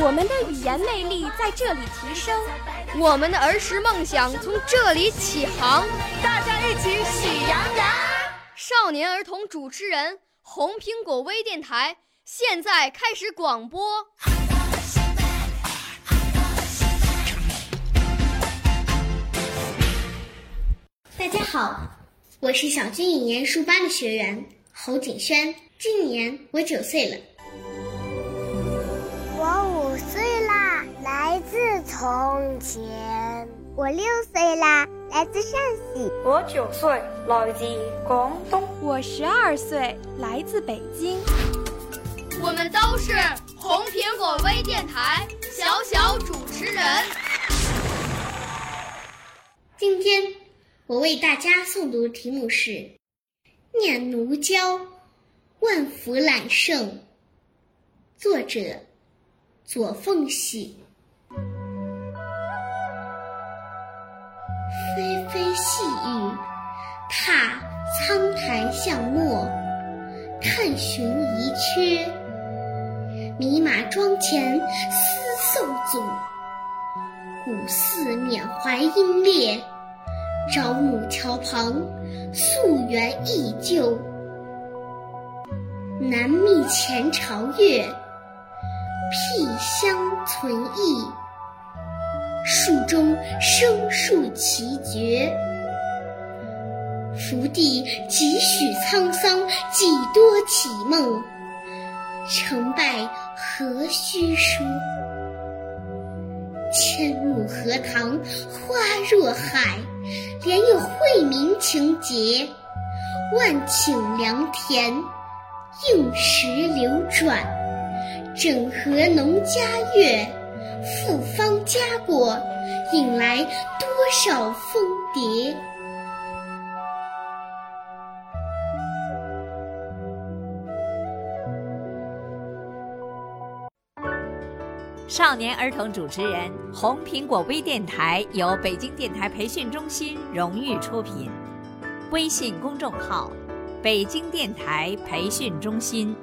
我们的语言魅力在这里提升，我们的儿时梦想从这里起航。大家一起喜羊羊。少年儿童主持人，红苹果微电台现在开始广播。大家好，我是小军语言书班的学员侯景轩，今年我九岁了。我五岁啦，来自从前；我六岁啦，来自陕西；我九岁，来自广东；我十二岁，来自北京。我们都是红苹果微电台小小主持人。今天我为大家诵读的题目是《念奴娇·万福揽胜》，作者左凤喜。霏霏细雨，踏苍苔巷陌，探寻遗缺。迷马庄前思宋祖，古寺缅怀英烈。朝暮桥旁，溯源忆旧。南觅前朝月，存意。树中生树奇绝，福地几许沧桑，几多绮梦。成败何须说？千亩荷塘花若海，莲有惠民情节。万顷良田应时流转，整合农家乐，复方佳果，引来多少蜂蝶。少年儿童主持人，红苹果微电台由北京电台培训中心荣誉出品，微信公众号：北京电台培训中心。